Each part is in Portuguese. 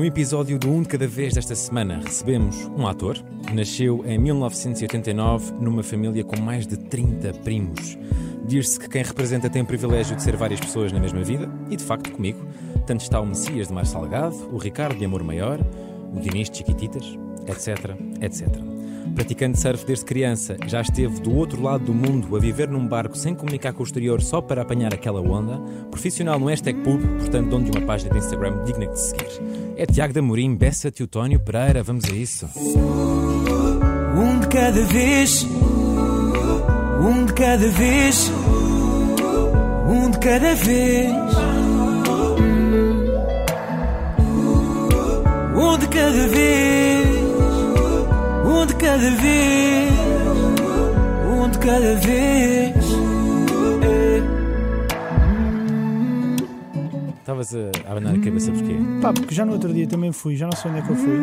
No episódio do Um de Cada Vez desta semana, recebemos um ator. Nasceu em 1989 numa família com mais de 30 primos. Diz-se que quem representa tem o privilégio de ser várias pessoas na mesma vida, e de facto comigo. Tanto está o Messias de Mar Salgado, o Ricardo de Amor Maior, o Diniz de Chiquititas, etc, etc. Praticante surf desde criança, já esteve do outro lado do mundo a viver num barco sem comunicar com o exterior só para apanhar aquela onda. Profissional no hashtag pub, portanto dono de uma página de Instagram digna de se seguir. É Tiago de Amorim, Bessa Teutónio Pereira, vamos a isso. Um de cada vez, um de cada vez, um de cada vez. Um de cada vez, de cada vez, um de cada vez. Estavas a abanar a cabeça porquê? Pá, porque já no outro dia também fui, já não sei onde é que eu fui,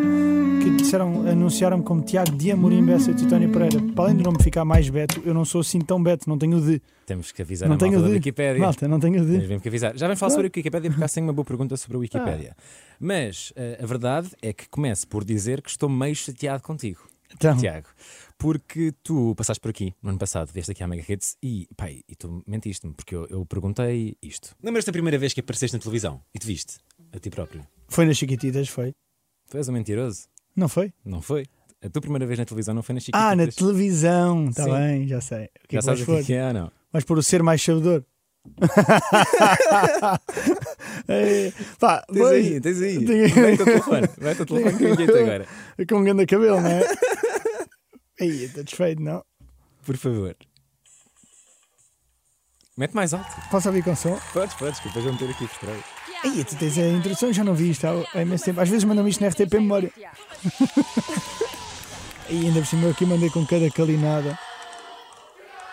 que disseram, anunciaram-me como Tiago de Amorim Bessa de Titónio Pereira. Para além de não me ficar mais Beto, eu não sou assim tão Beto, não tenho de. Temos que avisar não a malta tenho da de. Wikipédia. Malta, não tenho Temos de. mesmo que avisar. Já vem falar sobre a Wikipédia porque há tenho uma boa pergunta sobre a Wikipédia. Mas eh, a verdade é que começo por dizer que estou meio chateado contigo, Então, Tiago. Porque tu passaste por aqui no ano passado, vieste aqui à Mega Hits e, pai, e tu mentiste-me, porque eu, eu perguntei isto. Lembras-te da primeira vez que apareceste na televisão e te viste a ti próprio? foi nas Chiquititas, foi? Tu és um mentiroso? Não foi? Não foi? A tua primeira vez na televisão não foi na Chiquititas? Ah, na televisão, está bem, já sei. O que Já é que sabes o que é que é não? Vais pôr o ser mais sabedor. É, pá, Tens pois, aí, tens aí. Tenho- Vai o telefone, vai o telefone que eu agora. com um grande cabelo, não é? Aí, está desfeito, não? Por favor. Mete mais alto. Posso ouvir com som? Podes, podes, que depois vou meter aqui trás. Aí, tu tens a introdução, já não vi isto há há imenso tempo. Às vezes mandam-me isto na RTP Memória. E ainda por cima eu aqui mandei com cada calinada.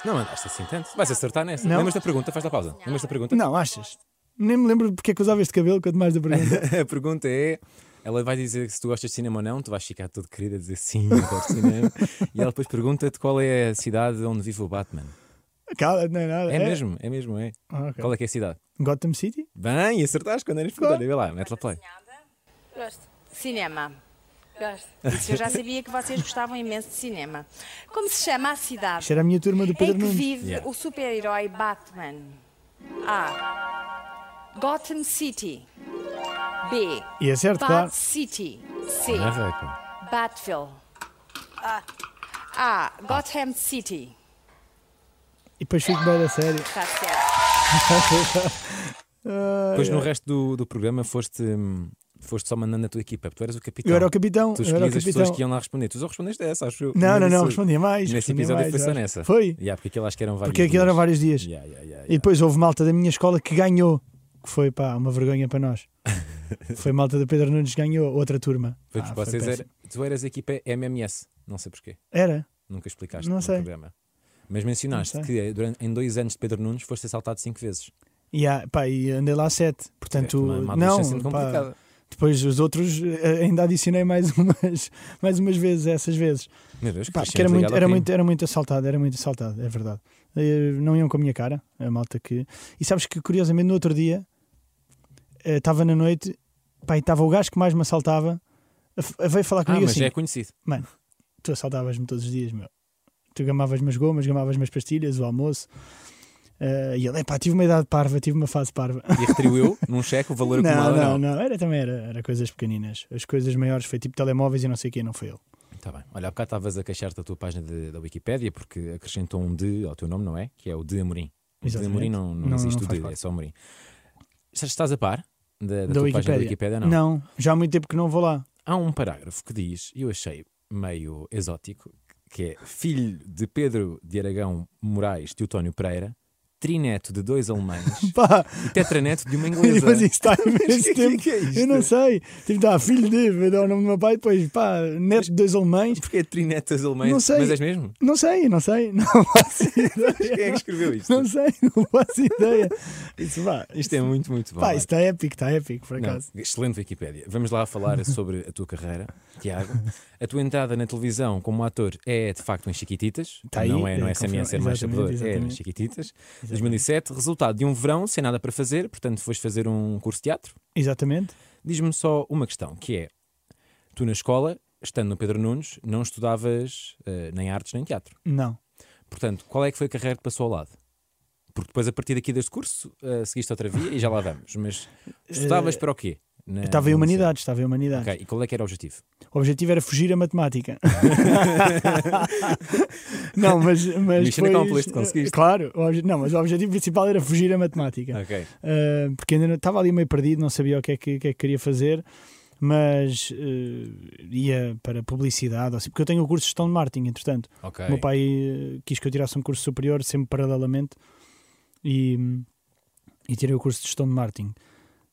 Não andaste assim tanto. Vais acertar nessa. Não. Lembras da pergunta? Faz da pausa. Lembras da pergunta? Não, achas? Nem me lembro porque é que usava este cabelo, quanto mais da pergunta. A pergunta é. Ela vai dizer se tu gostas de cinema ou não, tu vais ficar todo querido a dizer sim, eu gosto de cinema. e ela depois pergunta-te qual é a cidade onde vive o Batman. Cala, não é nada. É, mesmo, é mesmo, é. Ah, ok. Qual é que é a cidade? Gotham City? Bem, acertaste quando eras pequena. Vê lá, mete lá play. Gosto. Cinema. Gosto. Isso eu já sabia que vocês gostavam imenso de cinema. Como se chama a cidade Isto era a minha turma do em Pedro que Nunes. vive Yeah. o super-herói Batman? A. Gotham City. B. E é certo, Bat claro. City. C. Não é, pá. Batville. A. Gotham City. E depois fico bem a sério. Está certo. Ah, Depois no resto do, do programa foste, hum, foste só mandando a tua equipa, porque tu eras o capitão. eu era o capitão. Tu escolhias as pessoas que iam lá responder. Tu só respondeste essa, acho eu. Não, não, não, respondia mais. Nesse episódio mais, foi só nessa. Foi. Yeah, porque aquilo acho que eram vários Porque aquilo eram dias. vários dias. Yeah, yeah, yeah, E yeah. depois houve malta da minha escola que ganhou. Que foi, pá, uma vergonha para nós. Foi malta do Pedro Nunes que ganhou, outra turma. Foi Ah, foi vocês era, tu eras a equipa MMS, não sei porquê. Era? Nunca explicaste Não no sei. programa. Mas mencionaste que eh, durante, em dois anos de Pedro Nunes foste assaltado cinco vezes. E, ah, pá, e andei lá sete. Portanto, Tiveste uma, uma não. pá. Depois os outros eh, ainda adicionei mais umas, mais umas vezes, essas vezes. Meu Deus, Pá, porque era muito, era, muito, era muito assaltado, era muito assaltado, é verdade. Eh, Não iam com a minha cara, a malta que. E sabes que curiosamente no outro dia eh, estava na noite, pá, estava o gajo que mais me assaltava, a veio falar Ah, comigo mas assim: é conhecido. tu assaltavas-me todos os dias, meu. Tu gamavas-me as gomas, gamavas-me as pastilhas, o almoço. Eh, e ele, pá, tive uma idade parva, tive uma fase parva. E retribuiu num cheque o valor Não, acumulado. não, não, era também era, era coisas pequeninas. As coisas maiores foi tipo telemóveis e não sei o quê, não foi ele. Tá bem. Olha, há bocado estavas a queixar-te da tua página de- da Wikipédia porque acrescentou um de ao teu nome, não é? Que é o de Amorim. O de Exatamente. Amorim não, não, Não- existe não o de, parte. é só Amorim. Estás- a par da, da Da tua página da Wikipédia. Wikipédia? Não. Não, já há muito tempo que não vou lá. Há um parágrafo que diz, e eu achei meio exótico, que é filho de Pedro de Aragão Moraes Teutónio Pereira, trineto de dois alemães Pá, e tetraneto de uma inglesa. depois isso está imenso tempo. que é isto? Eu não sei. Tipo, tá, filho de, dar o nome do meu pai, depois, pá, neto de dois alemães. Porquê trineto dos alemães? Não sei. Mas és mesmo? Não sei, não sei. Não faço Quem é que ideia. escreveu isto? Não sei, não faço ideia. Isso, pá, Isto é muito, muito bom. pá, isto está épico, está épico, por Não, acaso. excelente Wikipédia. Vamos lá falar sobre a tua carreira, Tiago. A tua entrada na televisão como ator é de facto em Chiquititas. Tá aí, não é no é, SMS ser mais sabedor, exatamente, é nas exatamente. Chiquititas. 2007, resultado de um verão sem nada para fazer, portanto foste fazer um curso de teatro. Exatamente. Diz-me só uma questão, que é, tu na escola, estando no Pedro Nunes, não estudavas eh, nem artes nem teatro. Não. Portanto, qual é que foi a carreira que passou ao lado? Porque depois, a partir daqui deste curso, eh, seguiste outra via e já lá vamos. Mas estudavas para o quê? Na- estava em humanidades, estava em humanidades. universidade? Ok, e qual é que era o objetivo? O objetivo era fugir a matemática. não, mas. mas Mission accomplished, conseguiste. Claro, o obje- não, mas o objetivo principal era fugir a matemática. Ok. Uh, porque ainda estava ali meio perdido, não sabia o que é que, que, é que queria fazer, mas uh, ia para publicidade, assim, porque eu tenho o curso de gestão de marketing, entretanto. Ok. O meu pai uh, quis que eu tirasse um curso superior, sempre paralelamente, e, e tirei o curso de gestão de marketing.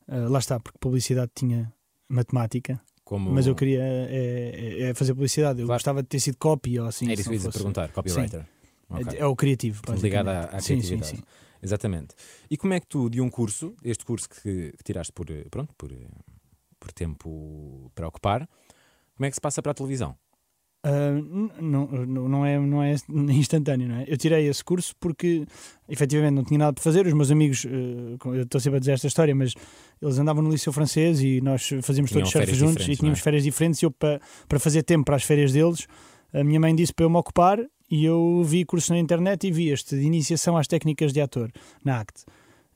Uh, lá está, porque publicidade tinha matemática, Como... mas eu queria é, é- é fazer publicidade. Eu Claro. gostava de ter sido copy ou assim. Era isso que eu ia perguntar, copywriter. Ok. É, o criativo. Ligado à, à Sim, sim, criatividade. sim. Exatamente. E como é que tu, de um curso, este curso que, que tiraste por, eh, pronto, por, eh, por tempo para ocupar, como é que se passa para a televisão? N- não, não, é, não é instantâneo, não é? Eu tirei esse curso porque efetivamente não tinha nada para fazer. Os meus amigos, com- eu estou sempre a dizer esta história, mas eles andavam no liceu francês e nós fazíamos todos surf férias juntos e tínhamos é? férias diferentes. E eu, para, para fazer tempo para as férias deles, a minha mãe disse para eu me ocupar e eu vi cursos na internet e vi este de iniciação às técnicas de ator na ACT.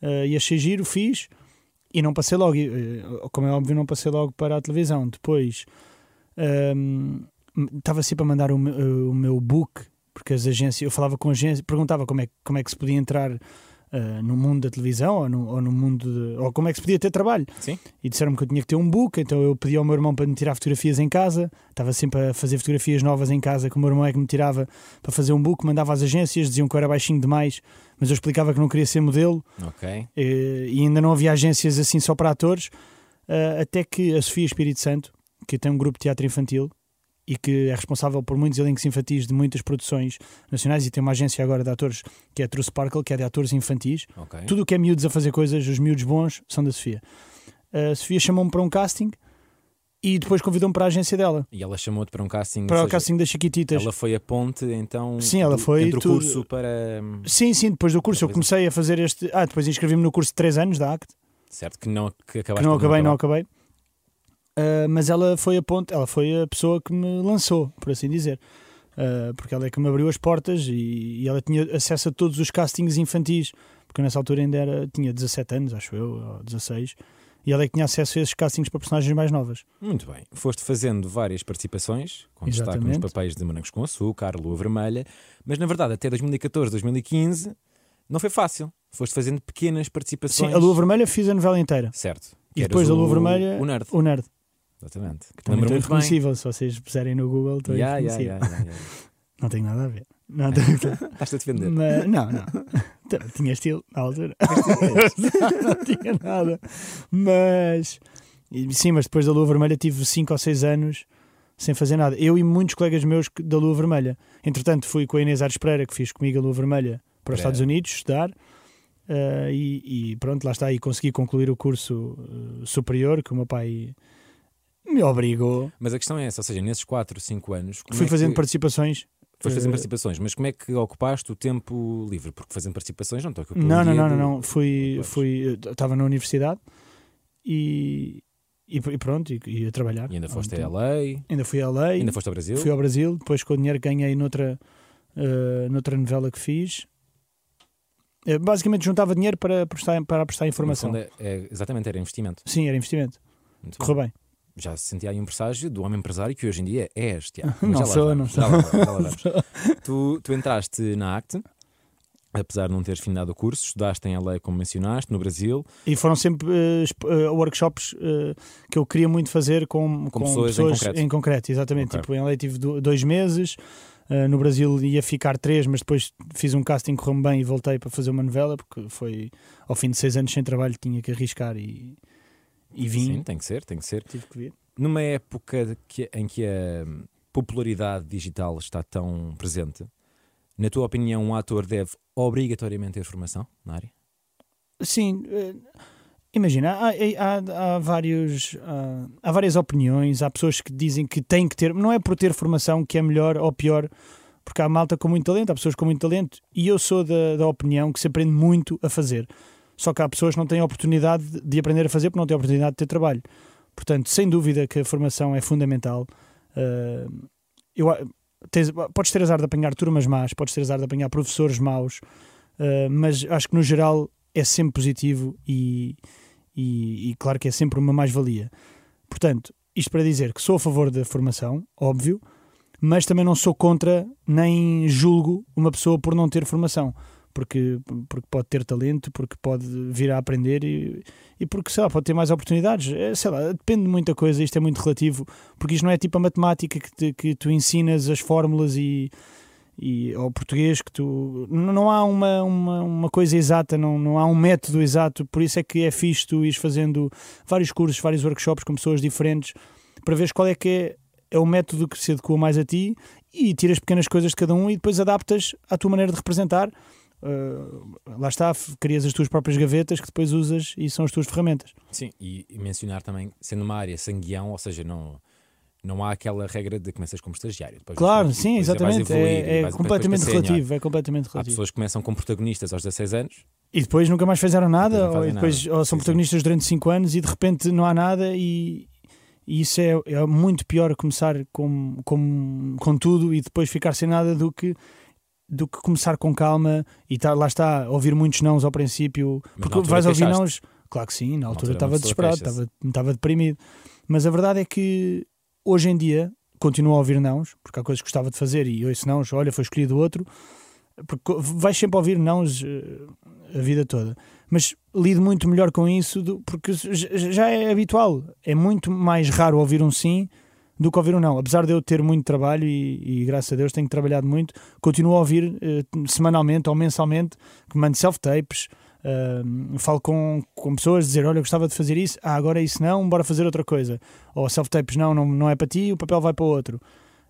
Ah, e achei giro, fiz e não passei logo, eh, como é óbvio, não passei logo para a televisão. Depois estava sempre a mandar o meu, o meu book, porque as agências, eu falava com agências, perguntava como é, que- como é que se podia entrar ah, no mundo da televisão ou no, ou no mundo de, ou como é que se podia ter trabalho. Sim. E disseram-me que eu tinha que ter um book, então eu pedi ao meu irmão para me tirar fotografias em casa. Estava sempre a fazer fotografias novas em casa, que o meu irmão é que me tirava para fazer um book, mandava às agências, diziam que eu era baixinho demais, mas eu explicava que não queria ser modelo. Ok. Eh, e ainda não havia agências assim só para atores, eh, até que a Sofia Espírito Santo, que tem um grupo de teatro infantil e que é responsável por muitos elencos infantis de muitas produções nacionais e tem uma agência agora de atores que é a True Sparkle, que é de atores infantis. Ok. Tudo o que é miúdos a fazer coisas, os miúdos bons, são da Sofia. A Sofia chamou-me para um casting e depois convidou-me para a agência dela, E ela chamou-te para um casting. para ou o seja, casting das Chiquititas. Ela foi a ponte, então. Sim, ela foi Entre o tudo- curso para. hum, Sim, sim, depois do curso eu comecei a fazer este. Ah, depois inscrevi-me no curso de 3 anos da ACT. Certo, que não que acabaste que não acabei, não acabar. acabei. Ah, mas ela foi a ponte, ela foi a pessoa que me lançou, por assim dizer. Ah, porque ela é que me abriu as portas e, e ela tinha acesso a todos os castings infantis, porque eu nessa altura ainda era, tinha 17 anos, acho eu, ou 16, e ela é que tinha acesso a esses castings para personagens mais novas. Muito bem. Foste fazendo várias participações, com destaque nos papéis de Morangos com Açúcar, Lua Vermelha, mas na verdade até 2014, 2015 não foi fácil. Foste fazendo pequenas Sim, participações. a Lua Vermelha fiz a novela inteira. Certo. E depois da o- Lua Vermelha, O nerd. O Nerd. Exatamente. Também Lembro estou muito bem. reconhecível, se vocês puserem no Google, estou Yeah, reconhecível. yeah, yeah, yeah. Não tem nada a ver. Não, tem- Estás-te a defender. Mas, não, não. Tinha estilo na altura. não tinha nada. Mas sim, mas depois da Lua Vermelha tive 5 ou 6 anos sem fazer nada. Eu e muitos colegas meus que- da Lua Vermelha. Entretanto, fui com a Inês Ares Pereira, que fiz comigo a Lua Vermelha para os Pereira. Estados Unidos estudar. eh, e, e pronto, lá está. E consegui concluir o curso eh, superior que o meu pai me obrigou. Mas a questão é essa, ou seja, nesses 4, 5 anos. Fui é fazendo que... participações. Foste fazendo eh, participações, mas como é que ocupaste o tempo livre? Porque fazendo participações não estou aqui Não, não, não, não, não. Fui, fui, estava na universidade e, e, pronto, e, e a trabalhar. E ainda foste a. LA, Ainda fui a LA, ainda foste ao Brasil. fui ao Brasil, depois com o dinheiro que ganhei noutra, eh, noutra novela que fiz. Eh, basicamente juntava dinheiro para prestar, para prestar informação. é- é- exatamente, era investimento. Sim, era investimento. Muito Correu bem. bem. Já se sentia aí um presságio do homem empresário que hoje em dia és, Tiago. Não já sou, vamos, não já lá vamos, já lá vamos. tu, tu entraste na ACT, apesar de não teres findado o curso, estudaste em LA, como mencionaste, no Brasil, E foram sempre eh, workshops eh, que eu queria muito fazer com, com, pessoas em concreto. em concreto. Exatamente. Ok. Tipo, em LA tive do- dois meses, eh, no Brasil ia ficar três, mas depois fiz um casting, correu bem e voltei para fazer uma novela, porque foi ao fim de seis anos sem trabalho, tinha que arriscar e, e sim, tem que ser, tem que ser. Tive que vir. Numa época que- em que a popularidade digital está tão presente, na tua opinião, um ator deve obrigatoriamente ter formação na área? Sim, eh, imagina, há, há, há vários, há, há várias opiniões, há pessoas que dizem que tem que ter, não é por ter formação que é melhor ou pior porque há malta com muito talento, há pessoas com muito talento, e eu sou da, da opinião que se aprende muito a fazer. Só que há pessoas que não têm oportunidade de aprender a fazer porque não têm oportunidade de ter trabalho. Portanto, sem dúvida que a formação é fundamental. Uh, eu, tens, podes ter azar de apanhar turmas más, podes ter azar de apanhar professores maus, uh, mas acho que no geral é sempre positivo e, e, e claro que é sempre uma mais-valia. Portanto, isto para dizer que sou a favor da formação, óbvio, mas também não sou contra nem julgo uma pessoa por não ter formação. Porque, porque pode ter talento, porque pode vir a aprender e, e porque, sei lá, pode ter mais oportunidades. É, sei lá, depende de muita coisa, isto é muito relativo, porque isto não é tipo a matemática que, te, que tu ensinas as fórmulas e, e ao português que tu não há uma, uma, uma, coisa exata, não, não há um método exato, por isso é que é fixe tu ires fazendo vários cursos, vários workshops com pessoas diferentes para ver qual é que é, é o método que se adequa mais a ti e tiras pequenas coisas de cada um e depois adaptas à tua maneira de representar. Uh, lá está, crias as tuas próprias gavetas que depois usas e são as tuas ferramentas. Sim, e, mencionar também, sendo uma área sanguião, ou seja, não não há aquela regra de começas como estagiário. Depois claro, sim, exatamente. É, é completamente relativo. É completamente relativo. Há pessoas que começam como protagonistas aos 16 anos e depois nunca mais fizeram nada, ou, depois, nada. ou são sim, protagonistas sim. durante 5 anos e de repente não há nada e, e isso é, é, muito pior começar com, com, com tudo e depois ficar sem nada do que do que começar com calma e tá, lá está, ouvir muitos nãos ao princípio, Mas porque vais ouvir nãos, claro que sim, na altura estava desesperado, estava, estava deprimido. Mas a verdade é que Hoje em dia, continuo a ouvir nãos, porque há coisas que gostava de fazer e ouço nãos, olha, foi escolhido outro, porque vais sempre ouvir nãos uh, a vida toda. Mas lido muito melhor com isso do, porque já é habitual. É muito mais raro ouvir um sim do que ouvir um não. Apesar de eu ter muito trabalho e, e graças a Deus tenho trabalhado muito, continuo a ouvir uh, semanalmente ou mensalmente, que mando self-tapes, Uh, falo com, com pessoas, dizer: Olha, gostava de fazer isso, ah, agora é isso não, bora fazer outra coisa. Ou self-tapes, não, não, não é para ti, o papel vai para outro.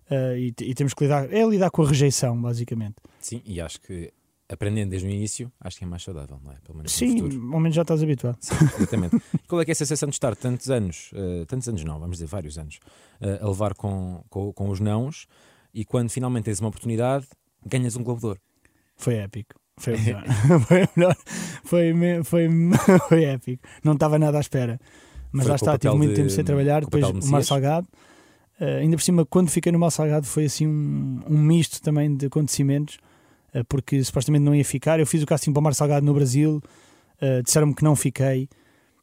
Uh, e, e, temos que lidar, é lidar com a rejeição, basicamente. Sim, e acho que aprendendo desde o início, acho que é mais saudável, não é? Pelo menos Sim, ao menos já estás habituado. Sim, exatamente. Qual é que é a sensação de estar tantos anos, uh, tantos anos não, vamos dizer vários anos, uh, a levar com, com, com os nãos e quando finalmente tens uma oportunidade, ganhas um Globo de Ouro? Foi épico. Foi melhor. foi melhor. Foi, foi, foi épico. Não estava nada à espera. Mas foi lá está, tive muito de, tempo sem trabalhar. Depois o Mar Salgado. Uh, ainda por cima, quando fiquei no Mar Salgado, foi assim um, um misto também de acontecimentos, porque supostamente não ia ficar. Eu fiz o casting para o Mar Salgado no Brasil, uh, disseram-me que não fiquei.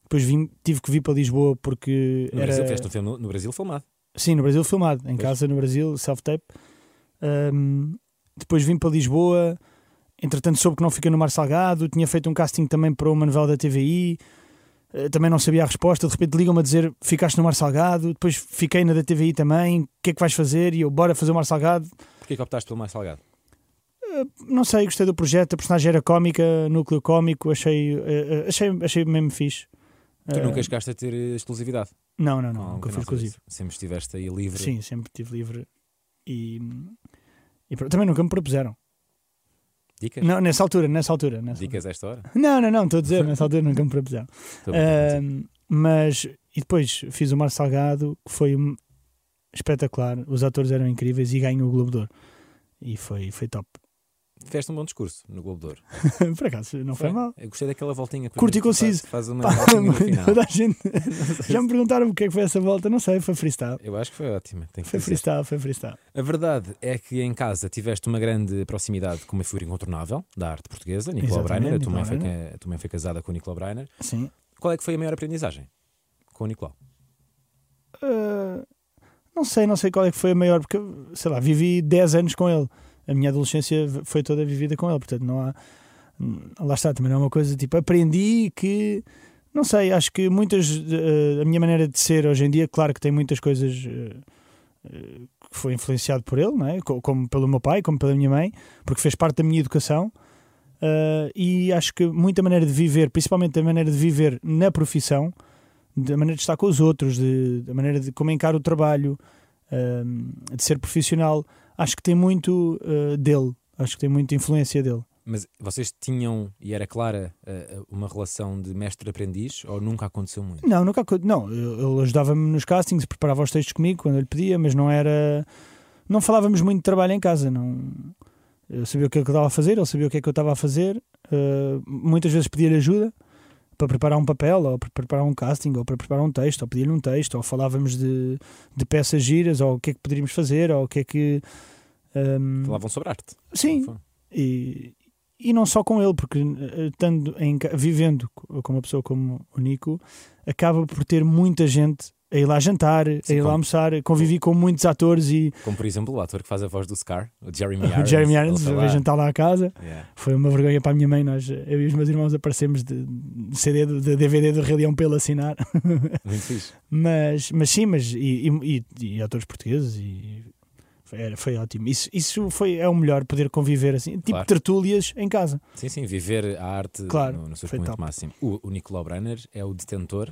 Depois vim, tive que vir para Lisboa porque. No era... Brasil, fizeste um filme no, no Brasil filmado? Sim, no Brasil filmado, em pois. casa no Brasil, self-tape. Um, depois vim para Lisboa Entretanto, soube que não fiquei no Mar Salgado, tinha feito um casting também para uma novela da TVI, eh, também não sabia a resposta. De repente ligam-me a dizer: Ficaste no Mar Salgado, depois fiquei na da TVI também, o que é que vais fazer? E eu, bora fazer o Mar Salgado. Porquê que optaste pelo Mar Salgado? Eh, não sei, gostei do projeto, a personagem era cómica, núcleo cómico, achei, eh, achei, achei mesmo fixe. Tu nunca chegaste a ter exclusividade? Não, não, não, nunca fui exclusivo. Sempre estiveste aí livre? Sim, sempre estive livre. E, e também nunca me propuseram. Dicas? Não, nessa altura, nessa altura. Nessa Dicas a esta hora? Não, não, não, estou a dizer, nessa altura nunca me propuseram. Uh, mas, e depois fiz o Mar Salgado, que foi espetacular, os atores eram incríveis e ganhou o Globo de Ouro. E foi, foi top. Fizeste um bom discurso no Globo de Ouro. Por acaso, não foi, foi mal. Eu gostei daquela voltinha. Curto e conciso. Faz, faz uma toda gente... Já me perguntaram o que é que foi essa volta. Não sei, foi freestyle. Eu acho que foi ótima. Que foi freestyle, foi freestyle. A verdade é que em casa tiveste uma grande proximidade com uma figura incontornável da arte portuguesa, Nicolau Breiner. A tua, mãe foi, a tua mãe foi casada com o Nicolau Breiner. Sim. Qual é que foi a maior aprendizagem com o Nicolau? Uh, não sei, não sei qual é que foi a maior, porque, sei lá, vivi 10 anos com ele a minha adolescência foi toda vivida com ele, portanto não há. Lá está, também não é uma coisa tipo. Aprendi que. Não sei, acho que muitas. Uh, a minha maneira de ser hoje em dia, claro que tem muitas coisas. Uh, que foi influenciado por ele, não é? como pelo meu pai, como pela minha mãe, porque fez parte da minha educação. Uh, e acho que muita maneira de viver, principalmente a maneira de viver na profissão, da maneira de estar com os outros, da maneira de como encara o trabalho, uh, de ser profissional, acho que tem muito uh, dele, acho que tem muita influência dele. Mas vocês tinham, e era clara, uh, uma relação de mestre-aprendiz ou nunca aconteceu muito? Não, nunca Não, ele ajudava-me nos castings, preparava os textos comigo quando ele pedia, mas não era. não falávamos muito de trabalho em casa. Não, eu sabia o que é que eu estava a fazer, ele sabia o que é que eu estava a fazer. Uh, muitas vezes pedia-lhe ajuda para preparar um papel, ou para preparar um casting, ou para preparar um texto, ou pedir-lhe um texto, ou falávamos de, de peças giras, ou o que é que poderíamos fazer, ou o que é que. um, Falavam sobre arte. Sim, e, e não só com ele, porque eh, estando em, vivendo co- com uma pessoa como o Nico, acaba por ter muita gente a ir lá jantar, a Sim, ir lá almoçar. Convivi com muitos atores e Como por exemplo o ator que faz a voz do Scar, o Jeremy o Irons. Jeremy ele Irons veio lá. jantar lá à casa. Yeah. Foi uma vergonha para a minha mãe. Nós, eu e os meus irmãos aparecemos de, CD, de DVD do Rei Leão ele assinar. Muito fixe. mas, mas sim, mas e, e, e- e atores portugueses e foi, era- foi ótimo. Isso, isso foi, é o melhor, poder conviver assim, tipo Claro. tertúlias em casa. Sim, sim, viver a arte Claro, no, no seu top. máximo. O, o Nicolau Brenner é o detentor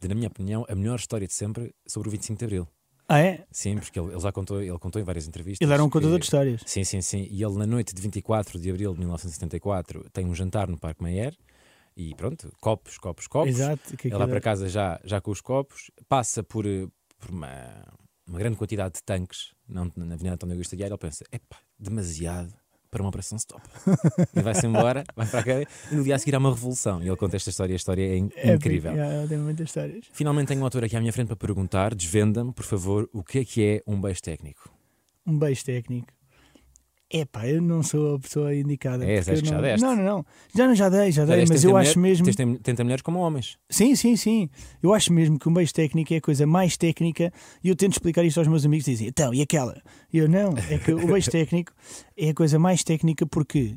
de, na minha opinião, a melhor história de sempre sobre o 25 de Abril. Ah, é? Sim, porque ele, ele já contou, ele contou em várias entrevistas. Ele era um contador de histórias. Sim, sim, sim. E ele, na noite de 24 de abril de 1974, tem um jantar no Parque Mayer e pronto, copos, copos, copos. Exato. Que Ele vai para casa já, já com os copos, passa por, eh, por uma, uma grande quantidade de tanques na Avenida António Augusto Aguiar. Ele pensa: epá, demasiado para uma operação stop. e vai-se embora, vai para a cadeia e no dia a seguir há uma revolução. E ele conta esta história, a história é in- É, incrível. é, tem muitas histórias. Finalmente tenho um autor aqui à minha frente para perguntar: desvenda-me, por favor, o que é que é um beijo técnico? Um beijo técnico. Epá, eu não sou a pessoa indicada. É, eu que já não... deste. não, não, não. Já, não, já dei, já dei, Aliás, mas eu mulher- acho mesmo. tens- Tenta mulheres como homens. Sim, sim, sim. Eu acho mesmo que um beijo técnico é a coisa mais técnica e eu tento explicar isto aos meus amigos e dizem, então, e aquela? E eu, não, é que o beijo técnico é a coisa mais técnica porque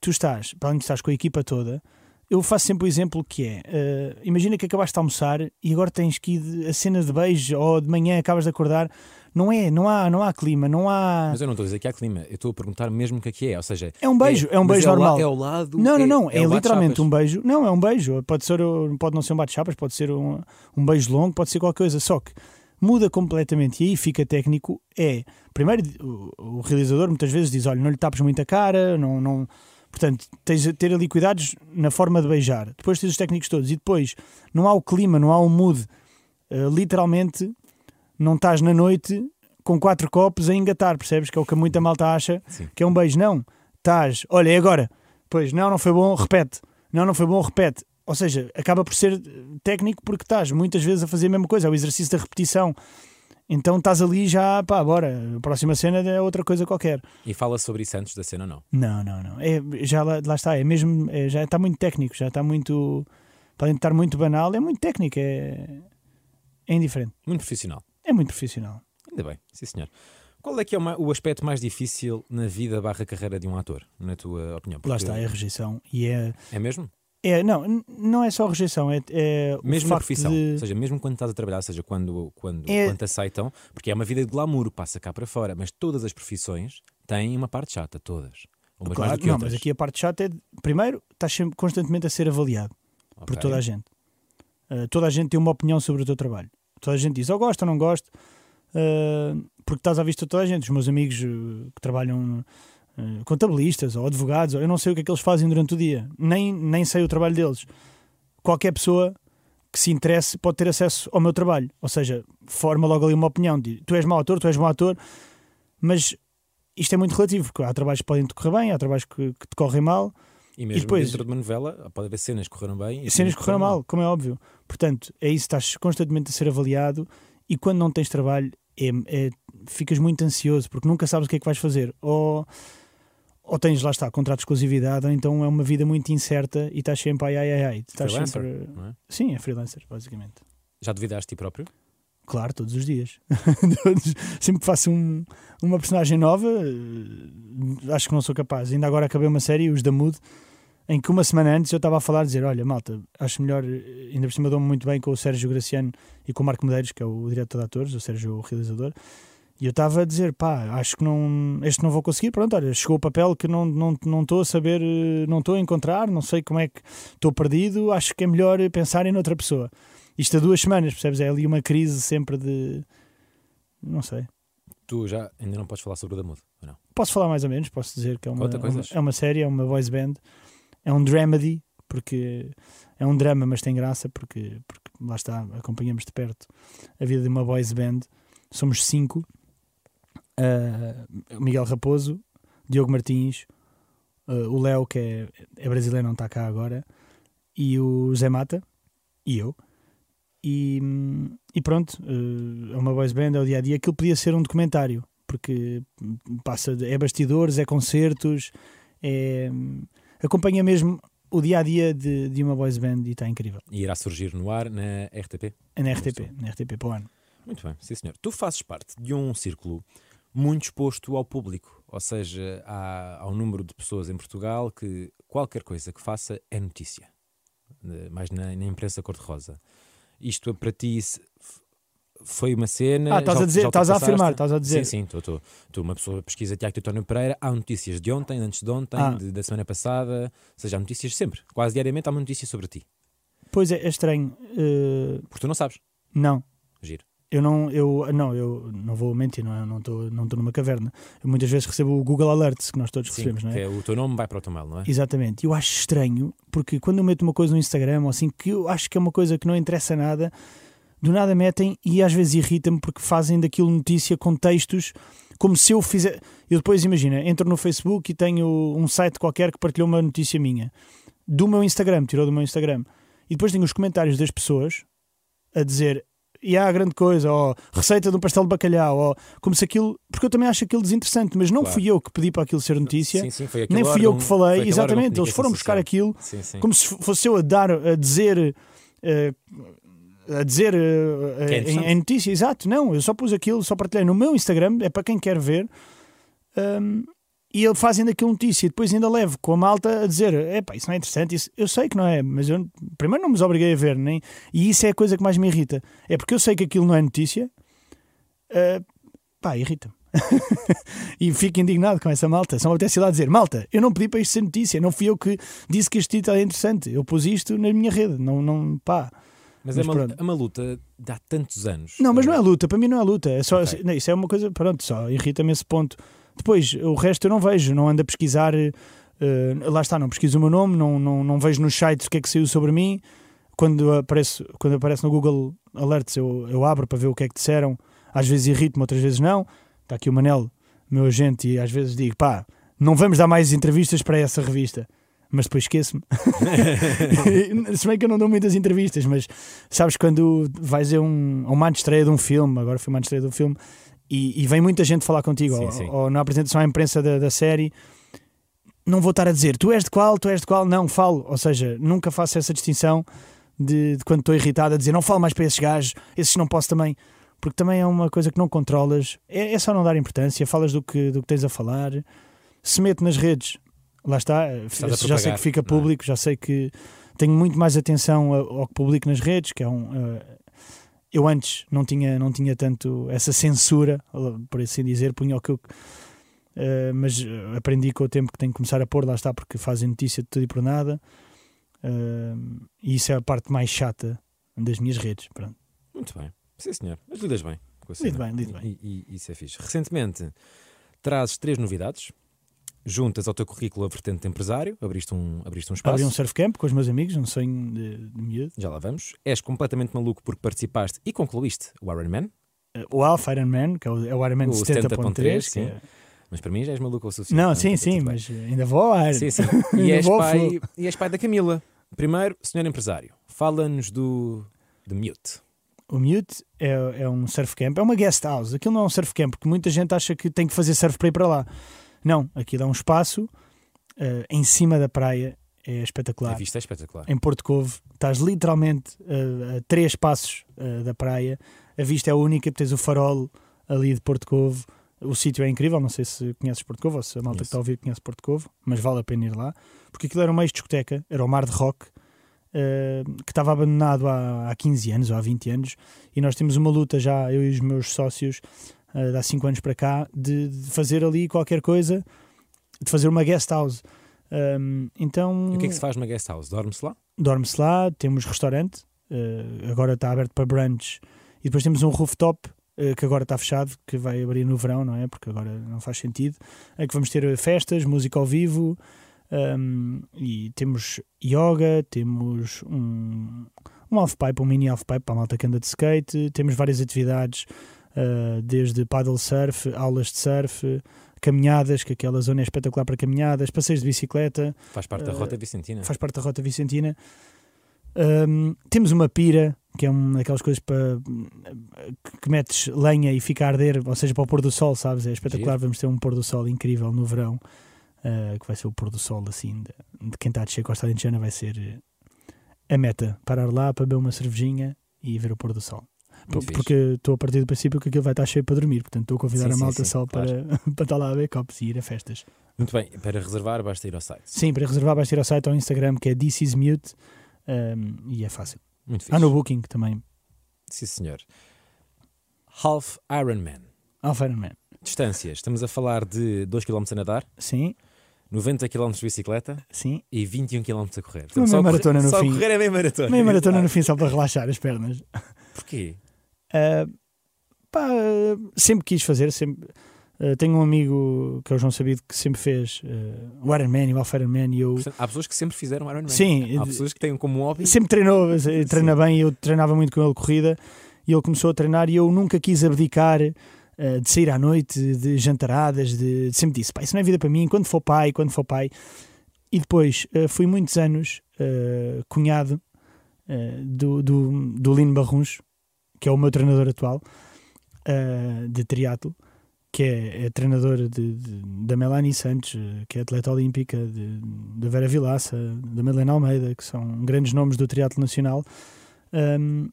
tu estás, para além de estás com a equipa toda, eu faço sempre o exemplo que é, eh, imagina que acabaste de almoçar e agora tens que ir a cena de beijo ou de manhã acabas de acordar, não é, não há, não há clima, não há... Mas eu não estou a dizer que há clima, eu estou a perguntar mesmo o que é que é. Ou seja, É um beijo, é, um mas beijo é ao normal. é ao lado. Não, não, não. É, o literalmente um beijo. Não, é um beijo. Pode, ser, pode não ser um bate-chapas, pode ser um, um beijo longo, pode ser qualquer coisa. Só que muda completamente e aí fica técnico. É, primeiro, o, o realizador muitas vezes diz: olha, não lhe tapes muito a cara, não. não... Portanto, tens de ter ali cuidados na forma de beijar. Depois tens os técnicos todos. E depois, não há o clima, não há o mood. Uh, literalmente, não estás na noite com quatro copos a engatar, percebes? Que é o que muita malta acha Sim. que é um beijo. Não, estás, olha, é agora. Pois, não, não foi bom, repete. Não, não foi bom, repete. Ou seja, acaba por ser técnico porque estás muitas vezes a fazer a mesma coisa, é o exercício da repetição. Então estás ali já, pá, bora, a próxima cena é outra coisa qualquer. E fala sobre isso antes da cena, não? Não, não, não. É, já lá, lá está, é mesmo, é, já está muito técnico, já está muito, para estar muito banal, é muito técnico, é, é indiferente. Muito profissional. É muito profissional. Ainda bem, sim senhor. Qual é que é o aspecto mais difícil na vida barra carreira de um ator, na tua opinião? Lá Porque- está, é a rejeição. E é, É mesmo? é não, não é só rejeição, é, é o Mesmo na profissão. de... Ou seja, mesmo quando estás a trabalhar, ou seja, quando, quando, É- quando te aceitam, porque é uma vida de glamour, passa cá para fora, mas todas as profissões têm uma parte chata, todas. Umas Claro, não, outras. mas aqui a parte chata é, primeiro, estás sempre constantemente a ser avaliado por Ok. toda a gente. Uh, toda a gente tem uma opinião sobre o teu trabalho. Toda a gente diz, ou gosto ou não gosto, uh, porque estás à vista de toda a gente. Os meus amigos uh, que trabalham uh, contabilistas ou advogados, ou eu não sei o que é que eles fazem durante o dia, nem, nem sei o trabalho deles. Qualquer pessoa que se interesse pode ter acesso ao meu trabalho. Ou seja, forma logo ali uma opinião. Diz, tu és mau ator, tu és mau ator, mas isto é muito relativo, porque há trabalhos que podem te correr bem, há trabalhos que, que te correm mal, E mesmo depois- dentro de uma novela, pode haver cenas que correram bem e cenas que correram mal, como é óbvio. Portanto, é isso, estás constantemente a ser avaliado e quando não tens trabalho é, é- ficas muito ansioso porque nunca sabes o que é que vais fazer. Ou, ou tens, lá está, contrato de exclusividade, ou então é uma vida muito incerta e estás sempre ai ai ai ai. Estás Freelancer, sempre... é? Sim, é freelancer, basicamente. Já duvidaste de ti próprio? Claro, todos os dias. Sempre que faço um- uma personagem nova, eh, acho que não sou capaz. Ainda agora acabei uma série, os da Mood, em que uma semana antes eu estava a falar, dizer: Olha, malta, acho melhor, ainda por cima dou-me muito bem com o Sérgio Graciano e com o Marco Medeiros, que é o diretor de atores, o Sérgio o realizador. E eu estava a dizer: pá, acho que não, este não vou conseguir. Pronto, olha, chegou o papel que não estou não, não a saber, não estou a encontrar, não sei como é que estou perdido. Acho que é melhor pensar em outra pessoa. Isto há duas semanas, percebes? É ali uma crise sempre de. Não sei. Tu já ainda não podes falar sobre o Damudo, não? Posso falar mais ou menos, posso dizer que é uma, é uma, é uma série, é uma voice band, é um dramedy, porque é um drama, mas tem graça, porque, porque lá está, acompanhamos de perto a vida de uma voice band. Somos cinco uh, Miguel Raposo, Diogo Martins, uh, o Léo, que é, é brasileiro, não está cá agora, e o Zé Mata, e eu. E, e pronto, uh, é uma voice band, é o dia a dia. Aquilo podia ser um documentário, porque passa é bastidores, é concertos, é, acompanha mesmo o dia a dia de, de uma voice band e está incrível. E irá surgir no ar na RTP? É na RTP, na RTP para o ano. Muito bem, sim senhor. Tu fazes parte de um círculo muito exposto ao público, ou seja, há, há um número de pessoas em Portugal que qualquer coisa que faça é notícia, mais na, na imprensa cor-de-rosa. Isto para ti foi uma cena. Ah, estás a dizer, estás a afirmar, estás a dizer. Sim, sim, estou. Tu, uma pessoa pesquisa Tiago Teutónio Pereira, há notícias de ontem, antes de ontem, ah. de, da semana passada, ou seja, há notícias sempre, quase diariamente há uma notícia sobre ti. Pois é, é estranho. Uh... Porque tu não sabes. Não. Giro. Eu não, eu, não, eu não vou mentir, não é? não estou não numa caverna. Eu muitas vezes recebo o Google Alerts que nós todos Sim, recebemos, não é? É o teu nome vai para o teu mail, não é? Exatamente. Eu acho estranho, porque quando eu meto uma coisa no Instagram ou assim, que eu acho que é uma coisa que não interessa nada, do nada metem e às vezes irrita-me porque fazem daquilo notícia com textos como se eu fizer. Eu depois, imagina, entro no Facebook e tenho um site qualquer que partilhou uma notícia minha do meu Instagram, tirou do meu Instagram, e depois tenho os comentários das pessoas a dizer e há grande coisa, ou receita de um pastel de bacalhau, ou como se aquilo. Porque eu também acho aquilo desinteressante, mas não claro. fui eu que pedi para aquilo ser notícia, sim, sim, nem fui eu que falei, exatamente. Eles foram buscar aquilo como se fosse eu a dar, a dizer. Uh, a dizer uh, é em, em, notícia, exato, não, eu só pus aquilo, só partilhei no meu Instagram, é para quem quer ver. Um, e ele fazem daquilo notícia e depois ainda levo com a malta a dizer: é pá, isso não é interessante. Isso, eu sei que não é, mas eu primeiro não me obriguei a ver, nem, e isso é a coisa que mais me irrita. É porque eu sei que aquilo não é notícia, uh, pá, irrita-me. e fico indignado com essa malta. Só me apetece ir lá dizer: malta, eu não pedi para isto ser notícia, não fui eu que disse que este título é interessante. Eu pus isto na minha rede, não, não pá. Mas, mas é, uma, é uma luta de há tantos anos. Não, mas não é luta, para mim não é luta. É só, okay. isso é uma coisa, pronto, só irrita-me esse ponto. Depois, o resto eu não vejo, não ando a pesquisar. Uh, lá está, não pesquiso o meu nome, não, não, não vejo nos sites o que é que saiu sobre mim. Quando aparece, quando aparece no Google Alerts, eu, eu abro para ver o que é que disseram. Às vezes irrito-me, outras vezes não. Está aqui o Manel, meu agente, e às vezes digo: pá, não vamos dar mais entrevistas para essa revista. Mas depois esqueço-me. Se bem que eu não dou muitas entrevistas, mas sabes quando vais a, um, a uma estreia de um filme, agora foi uma estreia de um filme, e, e, vem muita gente falar contigo, sim, ou, sim. ou, na apresentação à imprensa da, da, série, não vou estar a dizer tu és de qual, tu és de qual, não, falo. Ou seja, nunca faço essa distinção de, de quando estou irritado a dizer não falo mais para esses gajos, esses não posso também, porque também é uma coisa que não controlas, é, é só não dar importância, falas do que, do que tens a falar, se mete nas redes, lá está, já sei que fica é? público, é? já sei que tenho muito mais atenção ao que publico nas redes, que é um. Uh, eu antes não tinha, não tinha tanto essa censura, por assim dizer, punha o que eu. Uh, mas aprendi com o tempo que tenho que começar a pôr, lá está, porque fazem notícia de tudo e por nada. Uh, e isso é a parte mais chata das minhas redes. Pronto. Muito bem, sim senhor, mas lidas bem. Lido bem, lido bem. E, e, isso é fixe. Recentemente trazes três novidades juntas ao teu currículo a vertente de empresário, abriste um, abriste um espaço. Abri um surf camp com os meus amigos, um sonho de, de miúdo. Já lá vamos. És completamente maluco porque participaste e concluíste o Ironman. Uh, o Alpha Ironman, que é o, é o Ironman 70.3. sim. É... Mas para mim já és maluco o suficiente. Não, sim, sim, mas ainda vou ao ar. Sim, sim. E, és pai, e és pai da Camila. Primeiro, senhor empresário, fala-nos do de Mute. O Mute é, é um surf camp, é uma guest house. Aquilo não é um surf camp, porque muita gente acha que tem que fazer surf para ir para lá. Não, aqui dá um espaço uh, em cima da praia, é espetacular. A vista é espetacular. Em Porto Covo, estás literalmente uh, a três passos uh, da praia, a vista é única, tens o farol ali de Porto Covo. O sítio é incrível, não sei se conheces Porto Covo ou se a malta que está a ouvir conhece Porto Covo, mas vale a pena ir lá, porque aquilo era uma ex-discoteca, era o Mar de Rock, uh, que estava abandonado há, há 15 anos ou há 20 anos, e nós temos uma luta já, eu e os meus sócios, uh, de há 5 anos para cá, de, de, fazer ali qualquer coisa, de fazer uma guest house. Um, então, e o que é que se faz numa guest house? Dorme-se lá? Dorme-se lá, temos restaurante, uh, agora está aberto para brunch, e depois temos um rooftop uh, que agora está fechado, que vai abrir no verão, não é? Porque agora não faz sentido. É que vamos ter festas, música ao vivo, um, e temos yoga, temos um, um half-pipe, um mini half-pipe para a malta que anda de skate, temos várias atividades uh, desde paddle surf, aulas de surf, caminhadas, que aquela zona é espetacular para caminhadas, passeios de bicicleta, Faz parte da Eh, Rota Vicentina. faz parte da Rota Vicentina. Um, temos uma pira, que é uma daquelas coisas para que, metes lenha e fica a arder, ou seja, para o pôr do sol, sabes? É espetacular. Giro. Vamos ter um pôr do sol incrível no verão, uh, que vai ser o pôr do sol assim de, de quem está a descer Costa Alentejana, vai ser eh, a meta. Parar lá para beber uma cervejinha e ver o pôr do sol. Porque estou a partir do princípio que aquilo vai estar cheio para dormir, portanto estou a convidar Sim, a sim, malta sim, só claro. para, para estar lá a ver copos e ir a festas. Muito bem, para reservar basta ir ao site. Sim, para reservar vais ir ao site ou ao Instagram que é This is Mute um, e é fácil. Muito fixe. Há no Booking também. Sim, senhor. Half Ironman. Alpha Iron Man. Distâncias. Estamos a falar de 2 km a nadar, Sim, 90 km de bicicleta sim. e 21 km a correr. Uma só maratona correr, no só fim. correr é meia maratona. Meia maratona no Ah, fim só para relaxar as pernas. Porquê? Uh, pá, uh, sempre quis fazer, sempre. uh, tenho um amigo que é o João Sabido que sempre fez uh, o Iron Man e o Alpha Iron Man e eu Portanto, há pessoas que sempre fizeram Ironman. Sim, Há pessoas que têm como hobby. sempre treinou, eh, treina bem, eu treinava muito com ele corrida e ele começou a treinar e eu nunca quis abdicar eh, de sair à noite, de jantaradas, de, sempre disse, pá, isso não é vida para mim, quando for pai, quando for pai. E depois eh, fui muitos anos cunhado do, do, do Lino Barruns, que é o meu treinador atual eh, de triatlo, que é, é treinador de, de- da Melanie Santos, eh, que é atleta olímpica, de- da Vera Vilaça, da Madalena Almeida, que são grandes nomes do triatlo nacional. Um,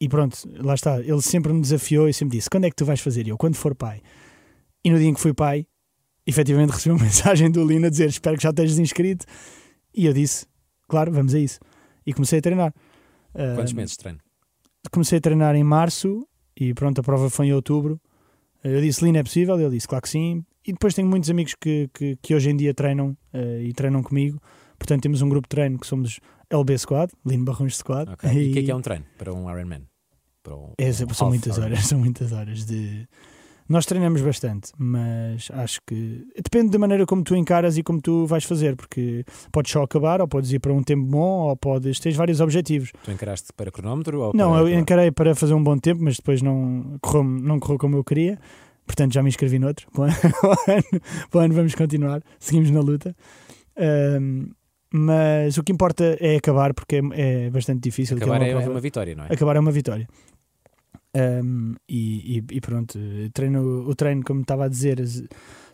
e pronto, lá está. Ele sempre me desafiou e sempre disse: quando é que tu vais fazer? E eu, quando for pai. E no dia em que fui pai, efetivamente recebi uma mensagem do Lino a dizer: espero que já estejas inscrito. E eu disse: claro, vamos a isso. E comecei a treinar. Quantos meses de treino? Comecei a treinar em março e pronto, a prova foi em outubro. Eu disse, Lino, é possível? Ele disse, claro que sim. E depois tenho muitos amigos que, que, que hoje em dia treinam eh, e treinam comigo. Portanto, temos um grupo de treino que somos LB Squad, Lino Barrões Squad. Ok. E o que é que é um treino para um Ironman? Para um, É, um são muitas horas, são muitas horas de. Nós treinamos bastante, mas acho que depende da maneira como tu encaras e como tu vais fazer, porque podes só acabar, ou podes ir para um tempo bom, ou podes. tens vários objetivos. Tu encaraste para cronómetro ou Não, para, eu encarei para fazer um bom tempo, mas depois não correu, não correu como eu queria. Portanto, já me inscrevi noutro. O ano, o ano vamos continuar. Seguimos na luta. Ahm, mas o que importa é acabar, porque é, é bastante difícil. que é Acabar uma é prova. uma vitória, não é? Acabar é uma vitória. Um, e, e- e pronto, treino, o treino, como estava a dizer,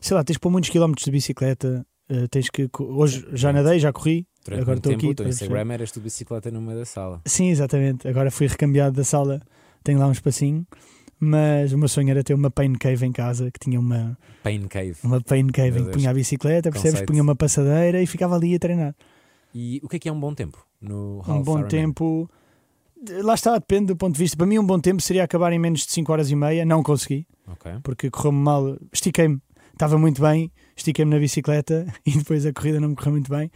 sei lá, tens que pôr muitos quilómetros de bicicleta. uh, tens que. Hoje já nadei, já corri. Durante agora estou aqui o teu Instagram eras tu de bicicleta no meio da sala. Sim, exatamente. Agora fui recambiado da sala, tenho lá um espacinho. Mas o meu sonho era ter uma pain cave em casa que tinha uma, Pain Cave. uma pain cave Meu em que Deus. punha a bicicleta, percebes? Conceito. Punha uma passadeira e ficava ali a treinar. E o que é que é um bom tempo no um half bom Ironman? tempo. Lá está, depende do ponto de vista. Para mim, um bom tempo seria acabar em menos de 5 horas e meia. Não consegui, Ok. porque correu-me mal. Estiquei-me, estava muito bem, estiquei-me na bicicleta e depois a corrida não me correu muito bem.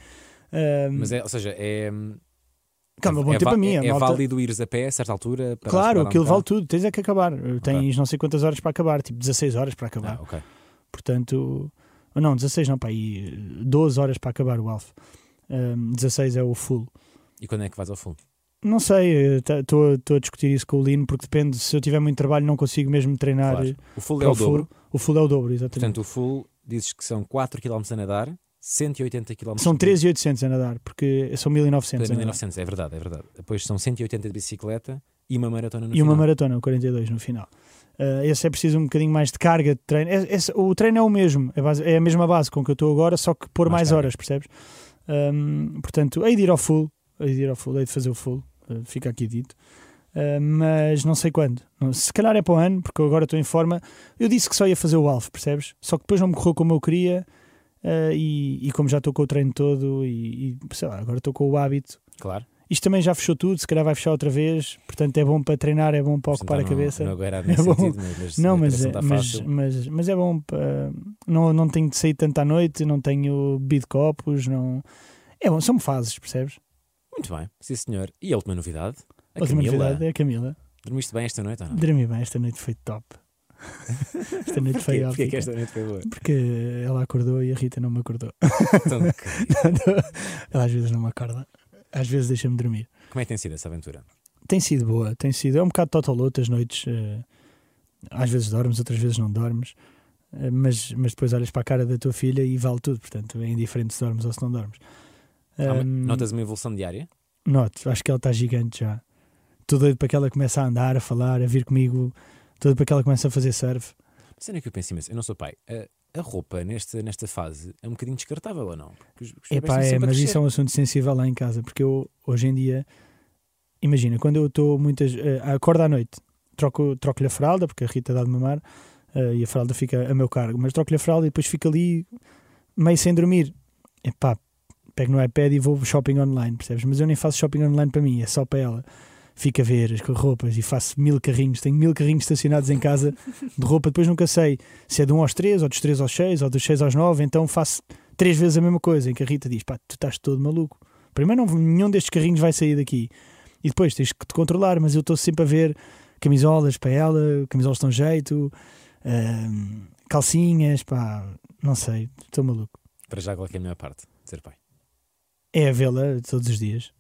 Mas é, ou seja, é. Calma, bom é, tempo a mim. é, é válido ires a pé a certa altura? Claro, esperar um aquilo vale tudo. Tens é que acabar. Tens não sei quantas horas para acabar, tipo 16 horas para acabar. Ah, ok. Portanto, não, 16 não, para aí 12 horas para acabar o Alf. Ahm, 16 é o full. E quando é que vais ao full? Não sei, estou a discutir isso com o Lino, porque depende, se eu tiver muito trabalho não consigo mesmo treinar Claro. O full é o o full. dobro. O full é o dobro, exatamente. Portanto, o full dizes que são 4 km a nadar, 180 km São 13,800 a nadar, porque são 1900 a nadar. 1900, é verdade, é verdade. Depois são 180 de bicicleta e uma maratona no E uma final. maratona, o 42 no final. Ah, esse é preciso um bocadinho mais de carga de treino. É- esse- o treino é o mesmo, é, base- é a mesma base com que eu estou agora, só que pôr Mais mais, horas, percebes? Ahm, portanto, hei de ir ao full, hei de ir ao full, hei de fazer o full, ah, fica aqui dito. Ah, mas não sei quando. Se calhar é para o ano, porque eu agora estou em forma. Eu disse que só ia fazer o alvo, percebes? Só que depois não me correu como eu queria. ah, e, e como já estou com o treino todo e, e, sei lá, agora estou com o hábito Claro. isto também já fechou tudo, se calhar vai fechar outra vez, portanto é bom para treinar, é bom para ocupar a cabeça. Não, não É bom. sentido, mas, Não, mas, é, está mas, mas, mas é bom para. Não, não tenho de sair tanto à noite, não tenho bebido copos, não. É bom, são fases, percebes? Muito bem, sim senhor. E a última novidade? A última Camila. novidade é a Camila. Dormiste bem esta noite ou não? Dormi bem, esta noite foi top. esta noite Porquê? foi Porquê ótima. que esta noite foi boa? Porque ela acordou e a Rita não me acordou. Então, ela às vezes não me acorda, às vezes deixa-me dormir. Como é que tem sido essa aventura? Tem sido boa, tem sido. É um bocado totaloto as noites. eh, às vezes dormes, outras vezes não dormes, eh, mas, mas depois olhas para a cara da tua filha e vale tudo. Portanto, é indiferente se dormes ou se não dormes. Há Hum, Notas uma evolução diária? Noto, acho que ela está gigante já. Estou doido para que ela comece a andar, a falar, a vir comigo. Estou doido para que ela comece a fazer surf. Mas é que eu penso imenso, eu não sou pai. A, a roupa nesta, nesta fase é um bocadinho descartável ou não? Os- os Epá, é, mas isso é um assunto sensível lá em casa, porque eu hoje em dia, imagina, quando eu estou muitas. eh, acordo à noite, troco- troco-lhe a fralda, porque a Rita dá de mamar eh, e a fralda fica a meu cargo, mas troco-lhe a fralda e depois fico ali meio sem dormir. Epá, pego no iPad e vou shopping online, percebes? Mas eu nem faço shopping online para mim, é só para ela. Fico a ver as roupas e faço mil carrinhos, tenho mil carrinhos estacionados em casa de roupa, depois nunca sei se é de 1 aos 3, ou dos 3 aos 6, ou dos 6 aos 9, então faço três vezes a mesma coisa, em que a Rita diz: pá, tu estás todo maluco. Primeiro, não, nenhum destes carrinhos vai sair daqui. E depois tens que te controlar, mas eu estou sempre a ver camisolas para ela, camisolas estão jeito, calcinhas, pá, não sei, estou maluco. Para já, qual é é a melhor parte ser pai? É a vê-la todos os dias,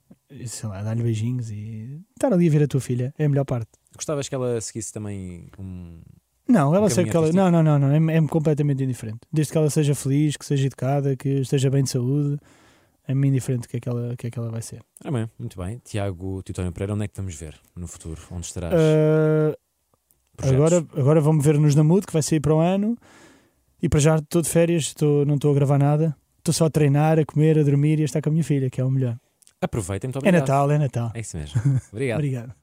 sei lá, dar-lhe beijinhos e estar ali a ver a tua filha, é a melhor parte. Gostavas que ela seguisse também um. Não, ela Um sei que ela. Não, não, não, não. É, é completamente indiferente. Desde que ela seja feliz, que seja educada, que esteja bem de saúde, é-me indiferente o que é que ela, que é que ela vai ser. Ah, bem, muito bem. Tiago Titónio Pereira, onde é que vamos ver no futuro? Onde estarás? Projetos? agora, agora vamos ver nos Namud, que vai sair para o ano. E para já estou de férias, estou, não estou a gravar nada. Estou só a treinar, a comer, a dormir e a estar com a minha filha, que é o melhor. Aproveitem, muito É obrigado. Natal, é Natal. É isso mesmo. Obrigado. Obrigado.